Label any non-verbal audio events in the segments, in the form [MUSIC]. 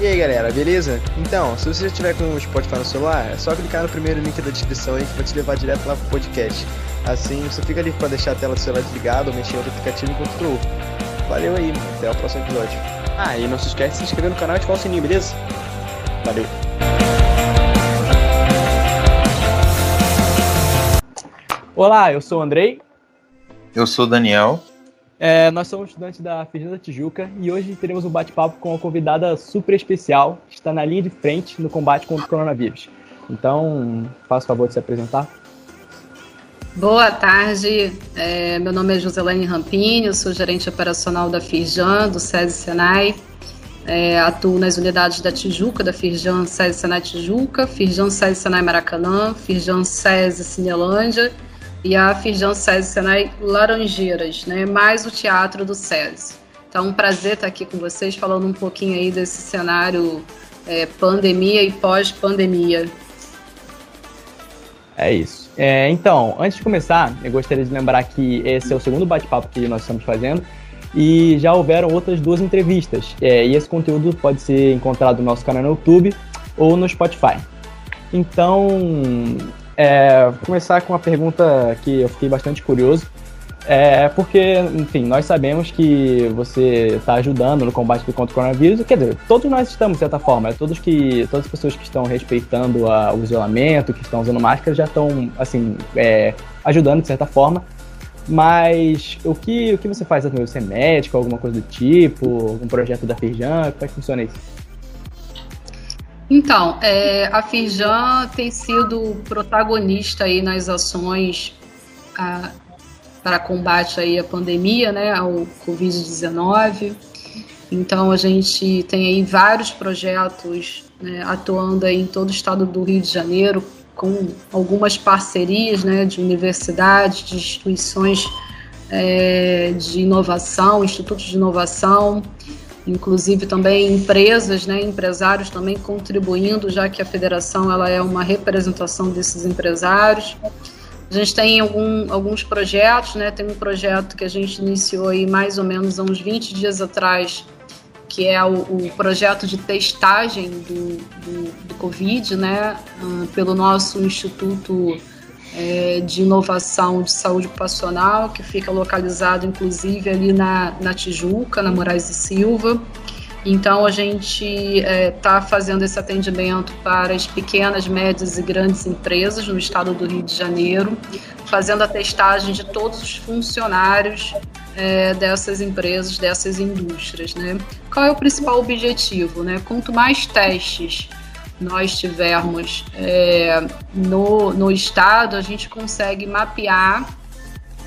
E aí galera, beleza? Então, se você estiver com o Spotify no celular, é só clicar no primeiro link da descrição aí que vai te levar direto lá pro podcast. Assim você fica ali pra deixar a tela do celular desligada ou mexer em outro aplicativo enquanto tu. Valeu aí, mano. Até o próximo episódio. Ah, e não se esquece de se inscrever no canal e ativar o sininho, beleza? Valeu. Olá, eu sou o Andrei. Eu sou o Daniel. É, nós somos estudantes da Fernanda Tijuca e hoje teremos um bate-papo com uma convidada super especial que está na linha de frente no combate contra o coronavírus. Então, faça o favor de se apresentar. Boa tarde, é, meu nome é Joselane Rampini, eu sou gerente operacional da Firjan, do SESI Senai. É, atuo nas unidades da Tijuca, da Firjan SESI Senai Tijuca, Firjan SESI Senai Maracanã, Firjan SESI Cinelândia e a Firjan SESI Senai Laranjeiras, né, mais o teatro do SESI. Então, um prazer estar aqui com vocês falando um pouquinho aí desse cenário é, pandemia e pós-pandemia. É isso. É, então, antes de começar, eu gostaria de lembrar que esse é o segundo bate-papo que nós estamos fazendo e já houveram outras duas entrevistas. É, e esse conteúdo pode ser encontrado no nosso canal no YouTube ou no Spotify. Então, é, vou começar com uma pergunta que eu fiquei bastante curioso. É porque, enfim, nós sabemos que você está ajudando no combate contra o coronavírus. Quer dizer, todos nós estamos, de certa forma. Todos que, todas as pessoas que estão respeitando a, o isolamento, que estão usando máscara, já estão, assim, é, ajudando de certa forma. Mas o que, o que você faz? Você é médico, alguma coisa do tipo? Algum projeto da Firjan? Como é que funciona isso? Então, é, a Firjan tem sido protagonista aí nas ações a, para combate aí à pandemia, né, ao Covid-19. Então, a gente tem aí vários projetos né, atuando aí em todo o estado do Rio de Janeiro, com algumas parcerias né, de universidades, de instituições é, de inovação, institutos de inovação, inclusive também empresas, né, empresários também contribuindo, já que a federação ela é uma representação desses empresários. A gente tem algum, alguns projetos, né, tem um projeto que a gente iniciou aí mais ou menos há uns 20 dias atrás, que é o, o projeto de testagem do, do, do Covid, né, uh, pelo nosso Instituto é, de Inovação de Saúde Ocupacional, que fica localizado inclusive ali na, na Tijuca, na Moraes e Silva. Então, a gente está é, fazendo esse atendimento para as pequenas, médias e grandes empresas no estado do Rio de Janeiro, fazendo a testagem de todos os funcionários é, dessas empresas, dessas indústrias. Né? Qual é o principal objetivo? Né? Quanto mais testes nós tivermos é, no, no estado, a gente consegue mapear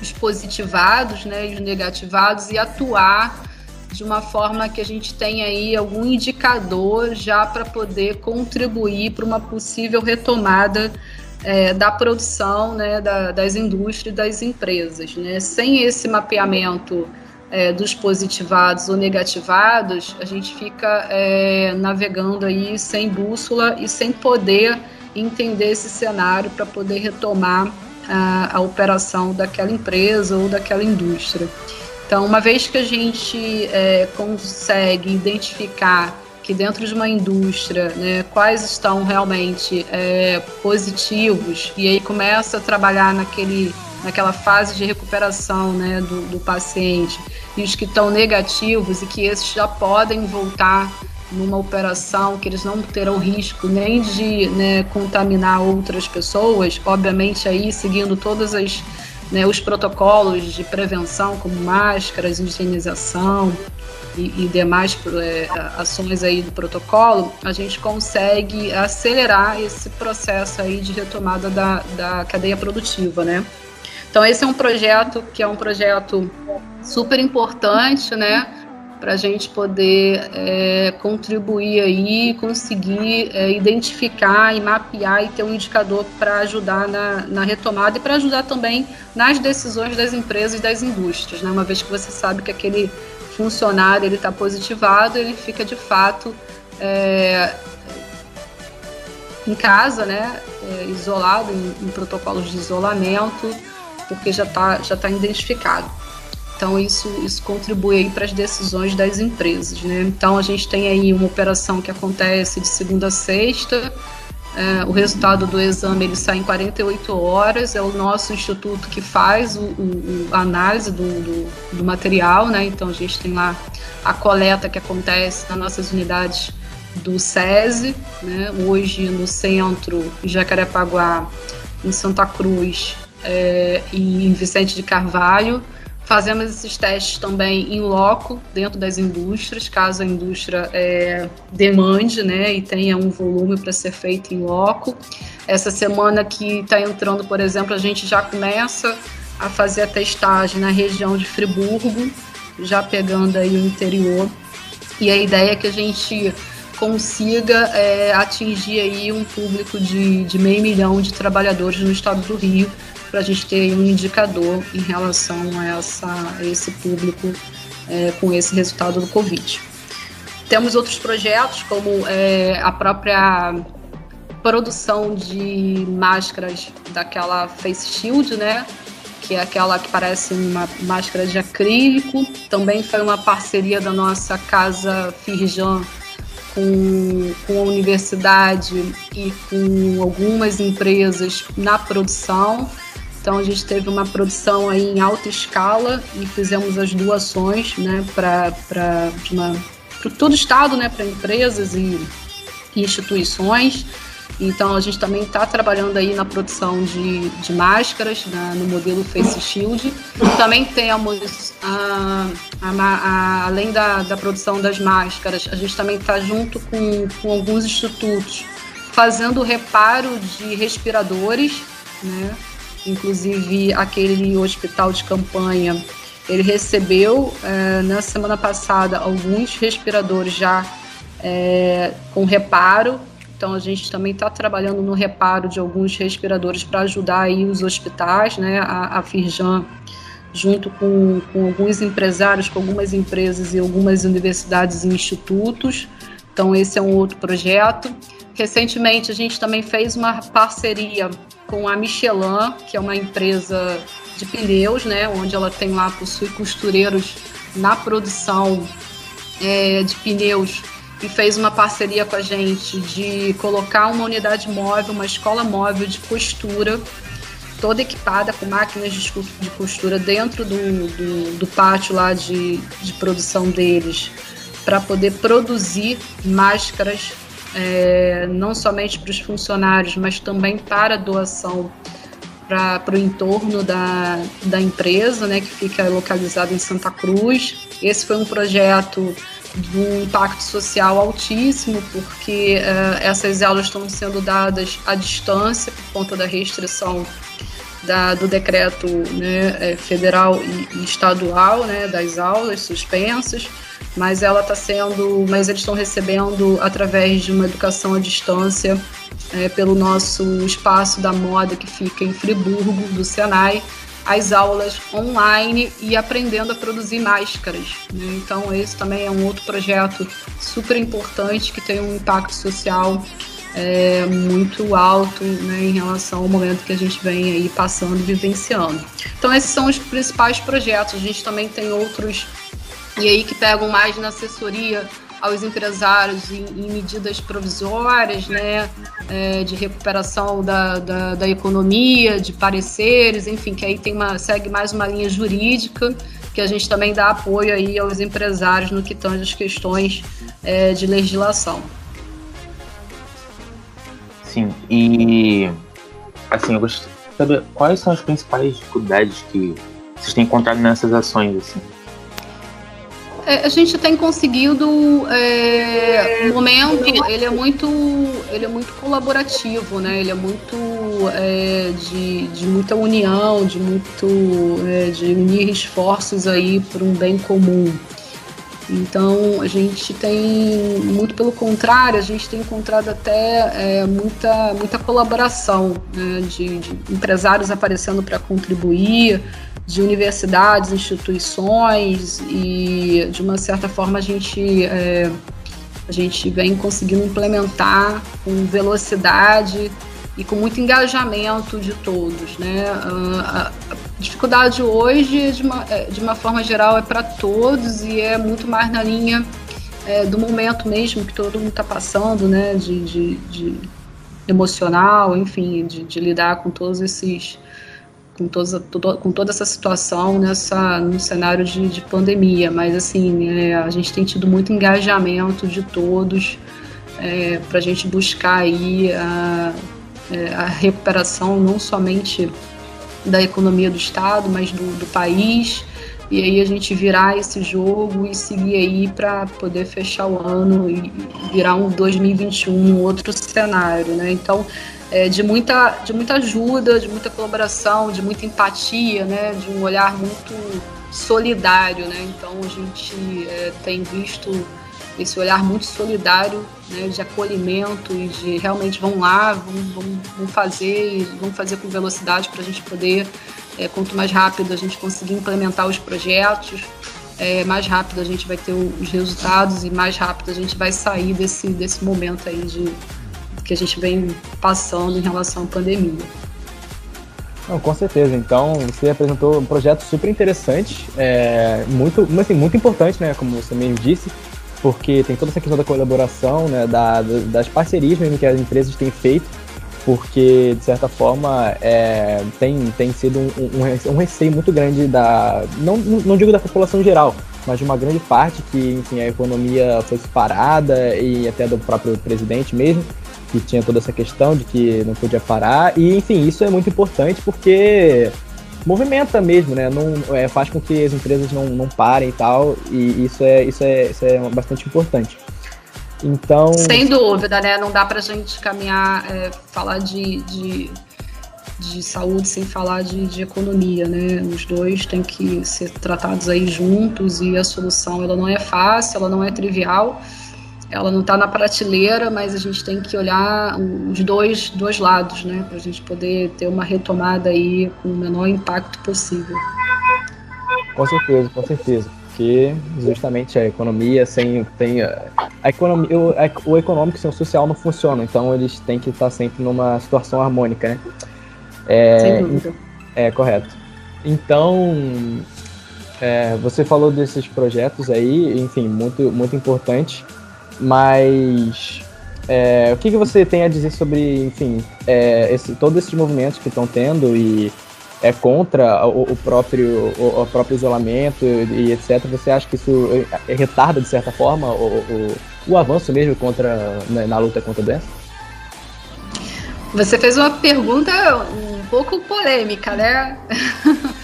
os positivados né, e os negativados e atuar de uma forma que a gente tenha aí algum indicador já para poder contribuir para uma possível retomada é, da produção né, da, das indústrias e das empresas. Né? Sem esse mapeamento é, dos positivados ou negativados, a gente fica é, navegando aí sem bússola e sem poder entender esse cenário para poder retomar a, a operação daquela empresa ou daquela indústria. Então, uma vez que a gente é, consegue identificar que dentro de uma indústria, né, quais estão realmente é, positivos, e aí começa a trabalhar naquele, naquela fase de recuperação né, do, do paciente, e os que estão negativos e que esses já podem voltar numa operação que eles não terão risco nem de né, contaminar outras pessoas, obviamente aí seguindo todas as né, os protocolos de prevenção, como máscaras, higienização e, e demais é, ações aí do protocolo, a gente consegue acelerar esse processo aí de retomada da, da cadeia produtiva, né? Então esse é um projeto que é um projeto super importante, né? para a gente poder é, contribuir aí, conseguir é, identificar e mapear e ter um indicador para ajudar na, na, retomada e para ajudar também nas decisões das empresas e das indústrias, né? Uma vez que você sabe que aquele funcionário ele está positivado, ele fica de fato é, em casa, né? É, isolado em, em protocolos de isolamento, porque já está já tá identificado. Então isso, isso contribui para as decisões das empresas. Né? Então a gente tem aí uma operação que acontece de segunda a sexta, é, o resultado do exame ele sai em 48 horas, é o nosso instituto que faz o, o, a análise do, do, do, material, né? Então a gente tem lá a coleta que acontece nas nossas unidades do SESI, né? Hoje no centro Jacarepaguá, em Santa Cruz é, e em Vicente de Carvalho. Fazemos esses testes também em loco, dentro das indústrias, caso a indústria é, demande né, e tenha um volume para ser feito em loco. Essa semana que está entrando, por exemplo, a gente já começa a fazer a testagem na região de Friburgo, já pegando aí o interior. E a ideia é que a gente consiga é, atingir aí um público de, de meio milhão de trabalhadores no estado do Rio para a gente ter um indicador em relação a, essa, a esse público é, com esse resultado do Covid. Temos outros projetos, como é, a própria produção de máscaras daquela face shield, né? Que é aquela que parece uma máscara de acrílico. Também foi uma parceria da nossa casa Firjan com, com a universidade e com algumas empresas na produção. Então a gente teve uma produção aí em alta escala e fizemos as doações, né, para para todo o estado, né, para empresas e, e instituições. Então a gente também está trabalhando aí na produção de, de máscaras né, no modelo Face Shield. Também temos, a, a, a, além da, da produção das máscaras, a gente também está junto com, com alguns institutos fazendo reparo de respiradores, né? Inclusive aquele hospital de campanha, ele recebeu é, na semana passada alguns respiradores já é, com reparo. Então a gente também está trabalhando no reparo de alguns respiradores para ajudar aí os hospitais, né? A, a Firjan, junto com, com alguns empresários, com algumas empresas e algumas universidades e institutos. Então esse é um outro projeto. Recentemente a gente também fez uma parceria com a Michelin, que é uma empresa de pneus, né, onde ela tem lá, possui costureiros na produção é, de pneus e fez uma parceria com a gente de colocar uma unidade móvel, uma escola móvel de costura, toda equipada com máquinas de costura dentro do, do, do pátio lá de, de produção deles, para poder produzir máscaras é, não somente para os funcionários, mas também para doação para o entorno da, da empresa, né, que fica localizado em Santa Cruz. Esse foi um projeto de um impacto social altíssimo, porque uh, essas aulas estão sendo dadas à distância por conta da restrição da, do decreto né, é, federal e, e estadual né, das aulas suspensas mas ela está sendo, mas eles estão recebendo através de uma educação à distância é, pelo nosso espaço da moda que fica em Friburgo, do Senai, as aulas online e aprendendo a produzir máscaras. Né? Então esse também é um outro projeto super importante que tem um impacto social é, muito alto né, em relação ao momento que a gente vem aí passando vivenciando. Então esses são os principais projetos. A gente também tem outros e aí que pegam mais na assessoria aos empresários em, em medidas provisórias, né, é, de recuperação da, da, da, economia, de pareceres, enfim, que aí tem uma, segue mais uma linha jurídica, que a gente também dá apoio aí aos empresários no que tange as questões é, de legislação. Sim, e assim, eu gostaria de saber quais são as principais dificuldades que vocês têm encontrado nessas ações, assim. É, a gente tem conseguido é, o momento ele é muito ele é muito colaborativo né? Ele é muito é, de, de muita união de muito é, de unir esforços aí por um bem comum. Então a gente tem muito pelo contrário a gente tem encontrado até é, muita muita colaboração né, de, de empresários aparecendo para contribuir de universidades, instituições e de uma certa forma a gente é, a gente vem conseguindo implementar com velocidade e com muito engajamento de todos, né? dificuldade hoje, de uma, é, de uma forma geral, é para todos e é muito mais na linha é, do momento mesmo que todo mundo está passando, né? De, de, de emocional, enfim, de, de, lidar com todos esses. Com, todo, com toda essa situação nessa, no cenário de, de pandemia, mas assim, é, a gente tem tido muito engajamento de todos é, para a gente buscar aí a, é, a recuperação não somente da economia do Estado, mas do, do país. E aí a gente virar esse jogo e seguir aí para poder fechar o ano e virar um 2021, um outro cenário, né? Então, é, de, muita, de muita ajuda, de muita colaboração, de muita empatia, né? De um olhar muito solidário, né? Então, a gente é, tem visto esse olhar muito solidário, né, de acolhimento e de realmente vão lá, vão, vão, fazer e vão fazer com velocidade para a gente poder, é, quanto mais rápido a gente conseguir implementar os projetos, é, mais rápido a gente vai ter os resultados e mais rápido a gente vai sair desse, desse momento aí de que a gente vem passando em relação à pandemia. Não, com certeza. Então, você apresentou um projeto super interessante, é, muito, assim, muito importante, né? Como você mesmo disse, porque tem toda essa questão da colaboração, né, da, das parcerias mesmo que as empresas têm feito, porque, de certa forma, é, tem, tem sido um, um, receio muito grande da, não, não digo da população geral, mas de uma grande parte que, enfim, a economia foi parada e até do próprio presidente mesmo, que tinha toda essa questão de que não podia parar, e, enfim, isso é muito importante porque movimenta mesmo, né? Não, é, faz com que as empresas não, não parem e tal, e isso é, isso é, isso é bastante importante. Então. Sem dúvida, né? Não dá pra gente caminhar, é, falar de, de, de, saúde sem falar de, de economia, né? Os dois têm que ser tratados aí juntos e a solução ela não é fácil, ela não é trivial ela não está na prateleira, mas a gente tem que olhar os dois, dois lados, né, para a gente poder ter uma retomada aí com o menor impacto possível. Com certeza, com certeza, porque justamente a economia sem tem a economia, o, o econômico sem o social não funciona, então eles têm que estar sempre numa situação harmônica, né? É, sem dúvida. É correto. Então, é, você falou desses projetos aí, enfim, muito muito importante. Mas é, o que, que você tem a dizer sobre, enfim, é, esse, todos esses movimentos que estão tendo e é contra o, o próprio, o, o, próprio isolamento e, e, etc. Você acha que isso retarda, de certa forma, o, o avanço mesmo contra, na, né, na luta contra a doença? Você fez uma pergunta um pouco polêmica, né?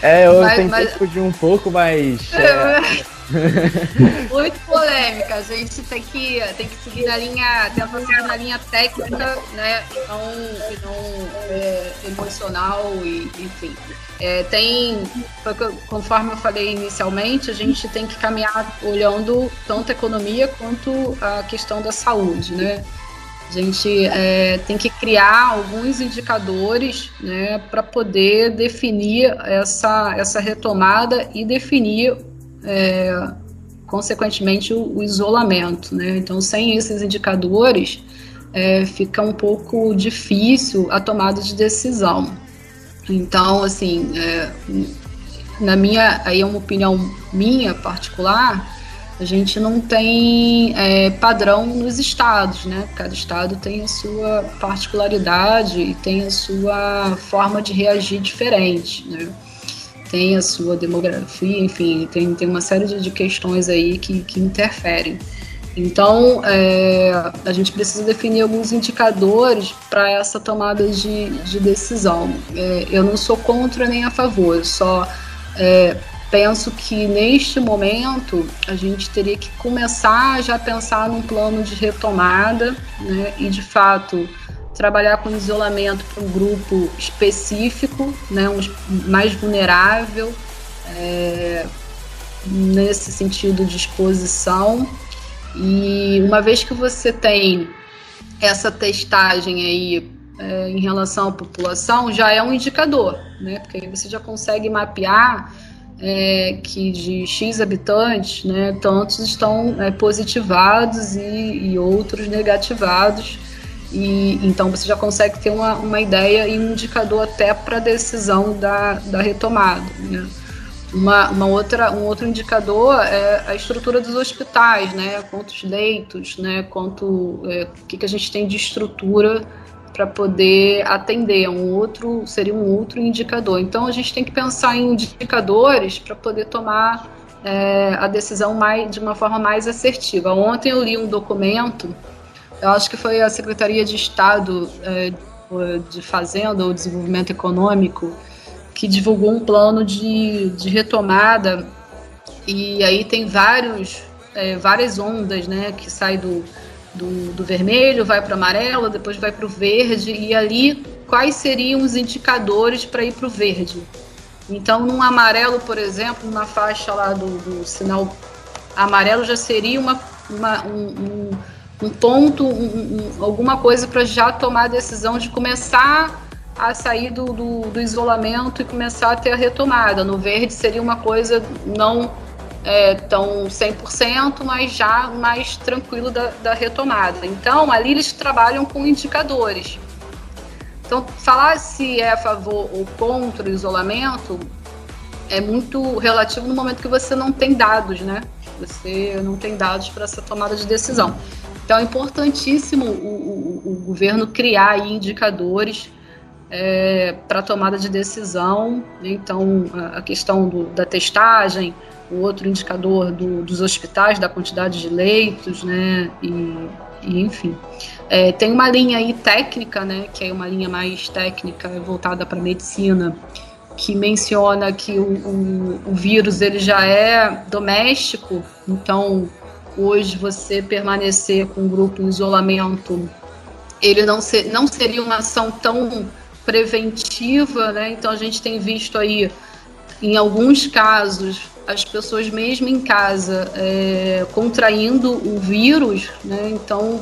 É, eu [LAUGHS] mas, tentei mas... fugir um pouco, mas. [LAUGHS] É... [LAUGHS] Muito polêmica. A gente tem que, tem que seguir na linha, tentar seguir na linha técnica, né? E não, e não é, emocional e enfim. É, tem, conforme eu falei inicialmente, a gente tem que caminhar olhando tanto a economia quanto a questão da saúde, né? A gente é, tem que criar alguns indicadores né, para poder definir essa, essa retomada e definir é, consequentemente, o, o, isolamento. Né? Então, sem esses indicadores, é, fica um pouco difícil a tomada de decisão. Então, assim, é, na minha, aí é uma opinião minha particular, a gente não tem é, padrão nos estados, né? Cada estado tem a sua particularidade e tem a sua forma de reagir diferente, né? Tem a sua demografia, enfim, tem, tem uma série de, de questões aí que, que interferem. Então, é, a gente precisa definir alguns indicadores para essa tomada de, de decisão. É, eu não sou contra nem a favor, eu só é, penso que neste momento a gente teria que começar já a pensar num plano de retomada né, e, de fato, trabalhar com isolamento para um grupo específico, né, um, mais vulnerável, é, nesse sentido de exposição. E uma vez que você tem essa testagem aí é, em relação à população, já é um indicador, né? Porque aí você já consegue mapear é, que de X habitantes, né, tantos estão é, positivados e, e outros negativados E então você já consegue ter uma, uma ideia e um indicador até para a decisão da, da retomada. Né? Uma, uma outra, um outro indicador é a estrutura dos hospitais, né? Quantos leitos, né? Quanto, é, o que, que a gente tem de estrutura para poder atender. Um outro seria um outro indicador. Então a gente tem que pensar em indicadores para poder tomar é, a decisão mais, de uma forma mais assertiva. Ontem eu li um documento, eu acho que foi a Secretaria de Estado é, de Fazenda ou Desenvolvimento Econômico que divulgou um plano de, de retomada e aí tem vários, é, várias ondas, né, que sai do, do, do vermelho, vai para o amarelo, depois vai para o verde e ali quais seriam os indicadores para ir para o verde. Então, num amarelo, por exemplo, na faixa lá do, do sinal amarelo já seria uma, uma um, um, um, ponto, um, alguma coisa para já tomar a decisão de começar a sair do, do, do, isolamento e começar a ter a retomada. No verde seria uma coisa não é, tão 100%, mas já mais tranquilo da, da retomada. Então, ali eles trabalham com indicadores. Então, falar se é a favor ou contra o isolamento é muito relativo no momento que você não tem dados, né? Você não tem dados para essa tomada de decisão. Então, é importantíssimo o, o, o governo criar indicadores é, para tomada de decisão. Então, a, questão do, da testagem, o outro indicador do, dos hospitais, da quantidade de leitos, né? E, e enfim. É, tem uma linha aí técnica, né? Que é uma linha mais técnica voltada para medicina, que menciona que o, o, o vírus ele já é doméstico, então hoje você permanecer com o grupo em isolamento ele não, ser, não seria uma ação tão preventiva, né? Então a gente tem visto aí, em alguns casos, as pessoas mesmo em casa é, contraindo o vírus, né? Então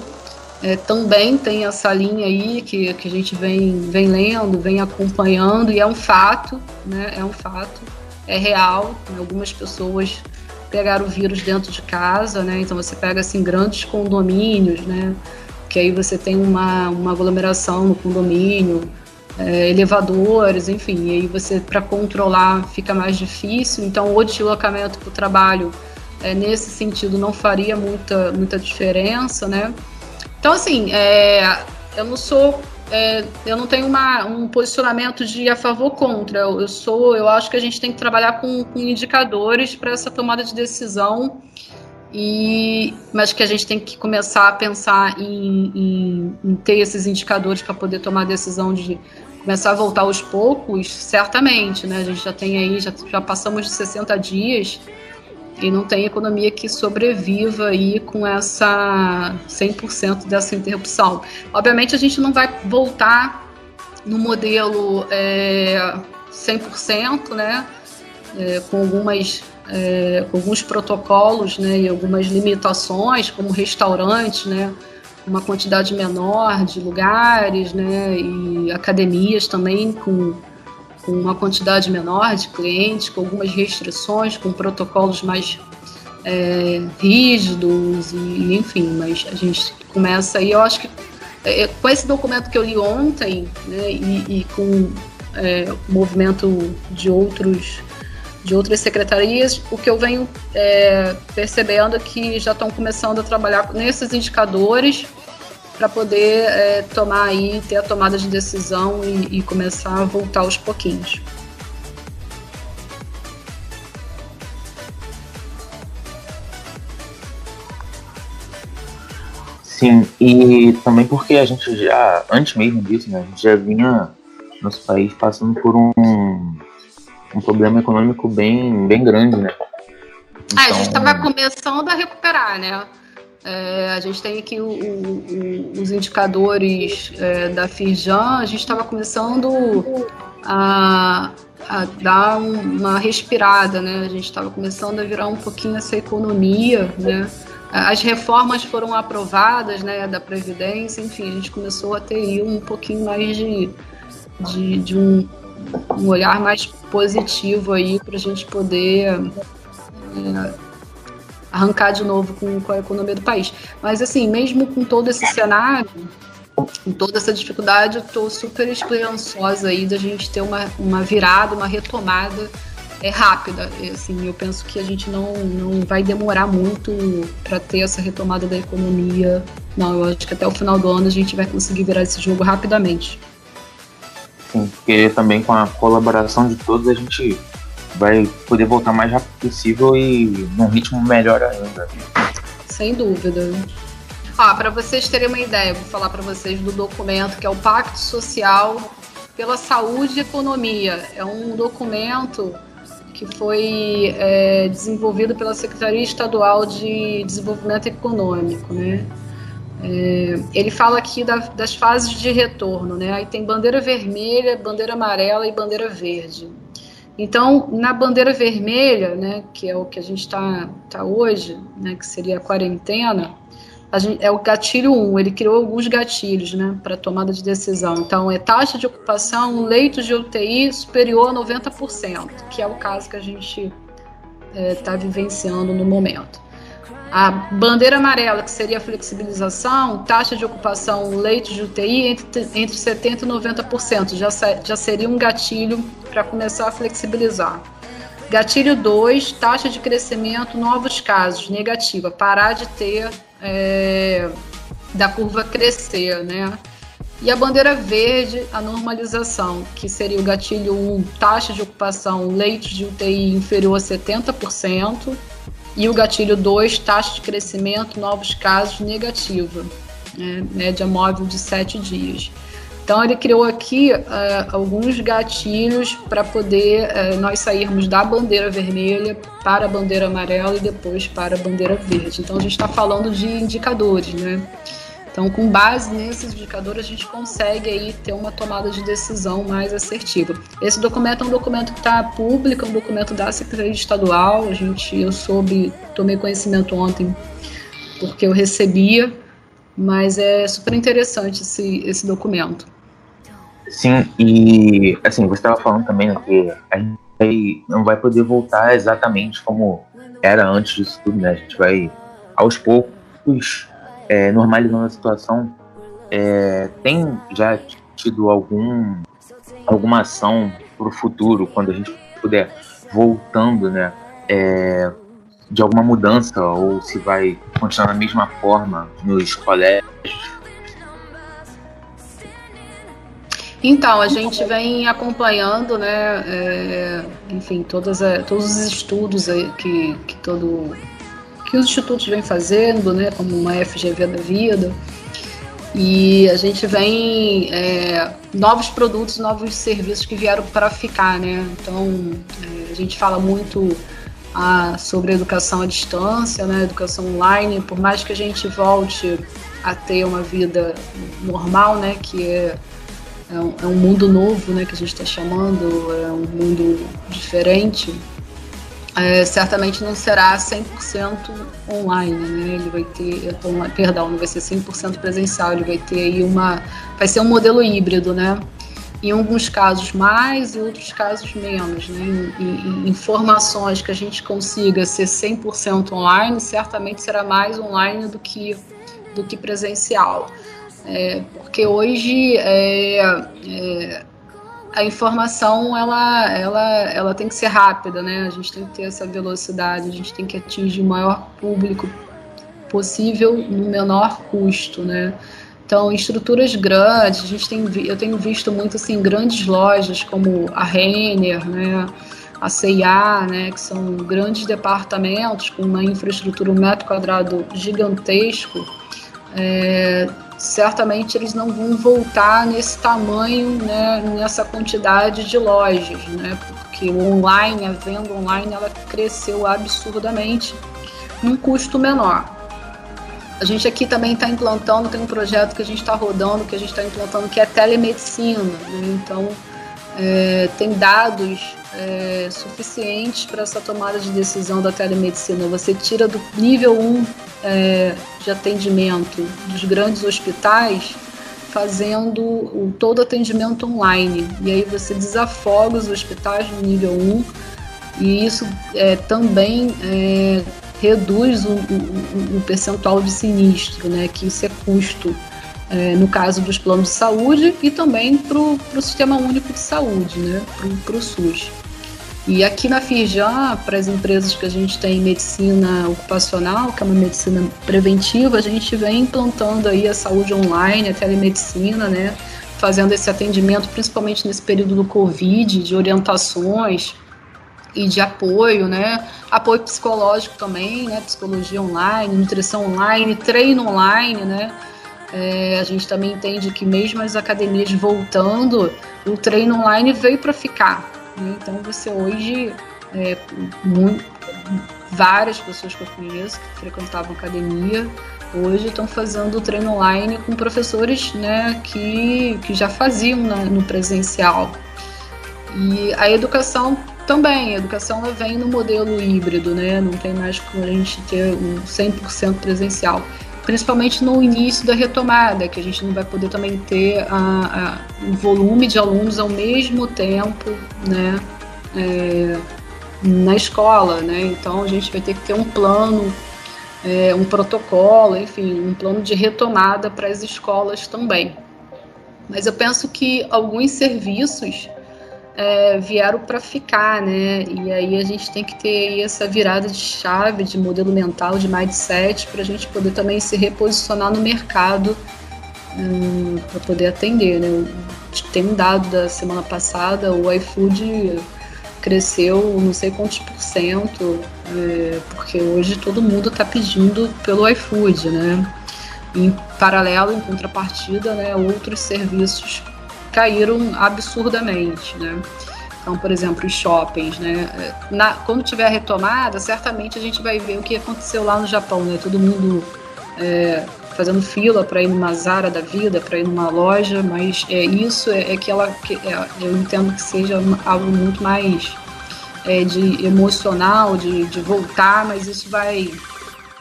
é, também tem essa linha aí que, que a gente vem, vem lendo, vem acompanhando e é um fato, né? É um fato, é real. Né? Algumas pessoas pegaram o vírus dentro de casa, né? Então você pega assim grandes condomínios, né? Que aí você tem uma, uma aglomeração no condomínio, é, elevadores, enfim, e aí você para controlar fica mais difícil. Então o deslocamento para o trabalho é, nesse sentido não faria muita, muita diferença, né? Então assim, é, eu não sou é, eu não tenho uma, um posicionamento de a favor contra. Eu, eu, sou, eu acho que a gente tem que trabalhar com, com indicadores para essa tomada de decisão e, mas que a gente tem que começar a pensar em, em, em ter esses indicadores para poder tomar a decisão de começar a voltar aos poucos, certamente, né? A gente já tem aí, já, já passamos de 60 dias e não tem economia que sobreviva aí com essa 100% dessa interrupção. Obviamente a gente não vai voltar no modelo é, 100%, né? É, com algumas é, com alguns protocolos, né, e algumas limitações, como restaurantes, né, uma quantidade menor de lugares, né, e academias também com, com uma quantidade menor de clientes, com algumas restrições, com protocolos mais é, rígidos, e, enfim, mas a gente começa aí, eu acho que é, com esse documento que eu li ontem, né, e, e com é, o movimento de outros de outras secretarias, o que eu venho é, percebendo é que já estão começando a trabalhar nesses indicadores para poder é, tomar aí, ter a tomada de decisão e, e começar a voltar aos pouquinhos. Sim, e também porque a gente já, antes mesmo disso, né, a gente já vinha, nosso país passando por um, um problema econômico bem, bem grande, né? Então... Ah, a gente estava então, começando a recuperar, né? É, a gente tem aqui o, o, os indicadores é, da Firjan, a gente estava começando a, a dar uma respirada, né? A gente estava começando a virar um pouquinho essa economia, né? As reformas foram aprovadas, né, da Previdência, enfim, a gente começou a ter um pouquinho mais de, de, de um, um, olhar mais positivo aí para a gente poder é, arrancar de novo com, com, a economia do país. Mas, assim, mesmo com todo esse cenário, com toda essa dificuldade, eu estou super esperançosa aí da gente ter uma, uma virada, uma retomada é rápida. Assim, eu penso que a gente não, não vai demorar muito para ter essa retomada da economia. Não, eu acho que até o final do ano a gente vai conseguir virar esse jogo rapidamente. Sim, porque também com a colaboração de todos a gente vai poder voltar mais rápido possível e num ritmo melhor ainda. Sem dúvida. Ah, para vocês terem uma ideia, vou falar para vocês do documento que é o Pacto Social pela Saúde e Economia. É um documento que foi é, desenvolvido pela Secretaria Estadual de Desenvolvimento Econômico, né? É, ele fala aqui da, das fases de retorno, né? Aí tem bandeira vermelha, bandeira amarela e bandeira verde. Então, na bandeira vermelha, né, que é o que a gente está tá hoje, né, que seria a quarentena, gente, é o gatilho 1, ele criou alguns gatilhos né, para tomada de decisão. Então, é taxa de ocupação, leitos de UTI superior a 90%, que é o caso que a gente está é, tá vivenciando no momento. A bandeira amarela, que seria a flexibilização, taxa de ocupação, leitos de UTI entre, entre 70% e 90%, já, já seria um gatilho para começar a flexibilizar. Gatilho 2, taxa de crescimento, novos casos, negativa, parar de ter é, da curva crescer, né? E a bandeira verde, a normalização, que seria o gatilho 1, taxa de ocupação, leitos de UTI inferior a 70%, e o gatilho 2, taxa de crescimento, novos casos, negativa, né? média móvel de 7 dias. Então ele criou aqui uh, alguns gatilhos para poder uh, nós sairmos da bandeira vermelha para a bandeira amarela e depois para a bandeira verde. Então a gente está falando de indicadores, né? Então, com base nesses indicadores, a gente consegue aí ter uma tomada de decisão mais assertiva. Esse documento é um documento que está público, é um documento da Secretaria Estadual. A gente, eu soube, tomei conhecimento ontem porque eu recebia, mas é super interessante esse, esse documento. Sim, e assim, você estava falando também né, que a gente não vai poder voltar exatamente como era antes disso tudo, né? A gente vai aos poucos é, normalizando a situação. É, tem já tido algum alguma ação para o futuro, quando a gente puder voltando, né? É, de alguma mudança ou se vai continuar da mesma forma nos colégios Então, a gente vem acompanhando, né, é, enfim, todas a, todos os estudos que, que, todo, que os institutos vêm fazendo, né, como uma FGV da vida, e a gente vem é, novos produtos, novos serviços que vieram para ficar, né? Então é, a gente fala muito a, ah, sobre educação à distância, né? Educação online, por mais que a gente volte a ter uma vida normal, né? Que é é um, é um mundo novo, né, que a gente está chamando, é um mundo diferente, é, certamente não será 100% online, né? Ele vai ter, perdão, não vai ser 100% presencial, ele vai ter aí uma, vai ser um modelo híbrido, né? Em alguns casos mais, em outros casos menos, né? Em, em, informações que a gente consiga ser 100% online, certamente será mais online do que do que presencial. É, porque hoje é, é, a informação ela, ela, ela tem que ser rápida, né? A gente tem que ter essa velocidade, a gente tem que atingir o maior público possível no menor custo, né? Então, estruturas grandes, a gente tem, eu tenho visto muito assim grandes lojas como a Renner, né? a CIA, né, que são grandes departamentos com uma infraestrutura um metro quadrado gigantesco, é, certamente eles não vão voltar nesse tamanho, né, nessa quantidade de lojas, né, porque o online, a venda online, ela cresceu absurdamente num custo menor. A gente aqui também está implantando, tem um projeto que a gente está rodando, que a gente está implantando, que é telemedicina. Né? Então, é, tem dados é, suficientes para essa tomada de decisão da telemedicina. Você tira do nível 1 é, de atendimento dos grandes hospitais fazendo o, todo atendimento online. E aí você desafoga os hospitais no nível 1 e isso é, também é, reduz o, o, o, percentual de sinistro, né, que isso é custo é, no caso dos planos de saúde e também para o Sistema Único de Saúde, né, para o SUS. E aqui na Firjan, para as empresas que a gente tem medicina ocupacional, que é uma medicina preventiva, a gente vem implantando aí a saúde online, a telemedicina, né? Fazendo esse atendimento, principalmente nesse período do Covid, de orientações e de apoio, né? Apoio psicológico também, né? Psicologia online, nutrição online, treino online, né? É, a gente também entende que mesmo as academias voltando, o treino online veio para ficar. Né? Então você hoje, é, muito, várias pessoas que eu conheço que frequentavam academia, hoje estão fazendo treino online com professores né, que, que já faziam né, no presencial. E a educação também, a educação vem no modelo híbrido, né? não tem mais como a gente ter um 100% presencial principalmente no início da retomada, que a gente não vai poder também ter a, a, o volume de alunos ao mesmo tempo, né, é, na escola, né? Então a gente vai ter que ter um plano, é, um protocolo, enfim, um plano de retomada para as escolas também. Mas eu penso que alguns serviços é, vieram para ficar, né? E aí a gente tem que ter essa virada de chave, de modelo mental, de mindset, para a gente poder também se reposicionar no mercado hum, para poder atender, né? Tem um dado da semana passada, o iFood cresceu não sei quantos por cento, é, porque hoje todo mundo está pedindo pelo iFood, né? Em paralelo, em contrapartida, né, outros serviços caíram absurdamente, né? Então, por exemplo, os shoppings, né? Na, quando tiver retomada, certamente a gente vai ver o que aconteceu lá no Japão, né? Todo mundo é, fazendo fila para ir numa Zara da vida, para ir numa loja, mas é, isso é, é que ela, que, é, eu entendo que seja algo muito mais é, de emocional, de, de voltar, mas isso vai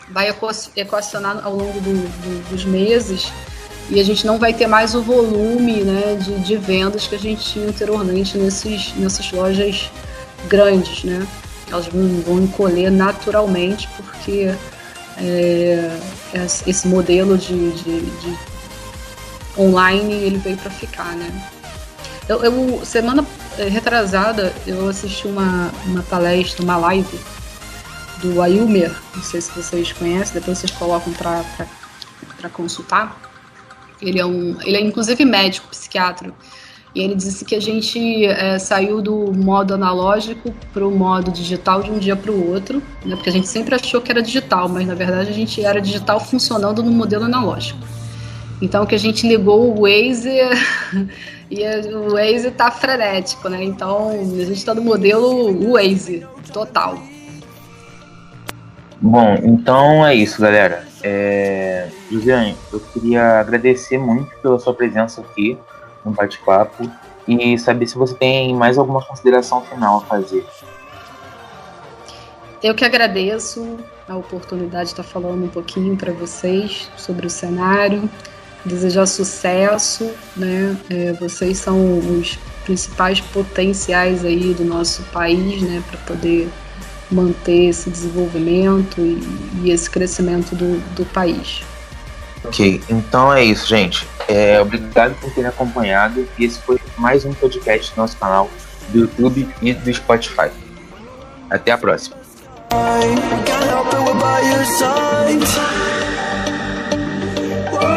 vai equacionar ao longo do, do, dos meses e a gente não vai ter mais o volume né, de, de vendas que a gente tinha anteriormente nesses, nessas lojas grandes, né? Elas vão, vão encolher naturalmente porque é, esse modelo de, de, de, online ele veio para ficar, né? Eu, eu, semana é, retrasada eu assisti uma, uma palestra, uma live do Ayumer, não sei se vocês conhecem, depois vocês colocam para consultar ele é um, ele é inclusive médico, psiquiatra. E ele disse que a gente é, saiu do modo analógico para o modo digital de um dia para o outro, né? porque a gente sempre achou que era digital, mas na verdade a gente era digital funcionando no modelo analógico. Então que a gente ligou o Waze [LAUGHS] e o Waze está frenético, né? Então a gente está no modelo Waze total. Bom, então é isso, galera. É... Josiane, eu queria agradecer muito pela sua presença aqui no bate-papo e saber se você tem mais alguma consideração final a fazer. Eu que agradeço a oportunidade de estar falando um pouquinho para vocês sobre o cenário, desejar sucesso, né? É, vocês são os principais potenciais aí do nosso país, né, para poder manter esse desenvolvimento e, e esse crescimento do, do país. Ok, então é isso, gente. É, obrigado por terem acompanhado. E esse foi mais um podcast do nosso canal do YouTube e do Spotify. Até a próxima.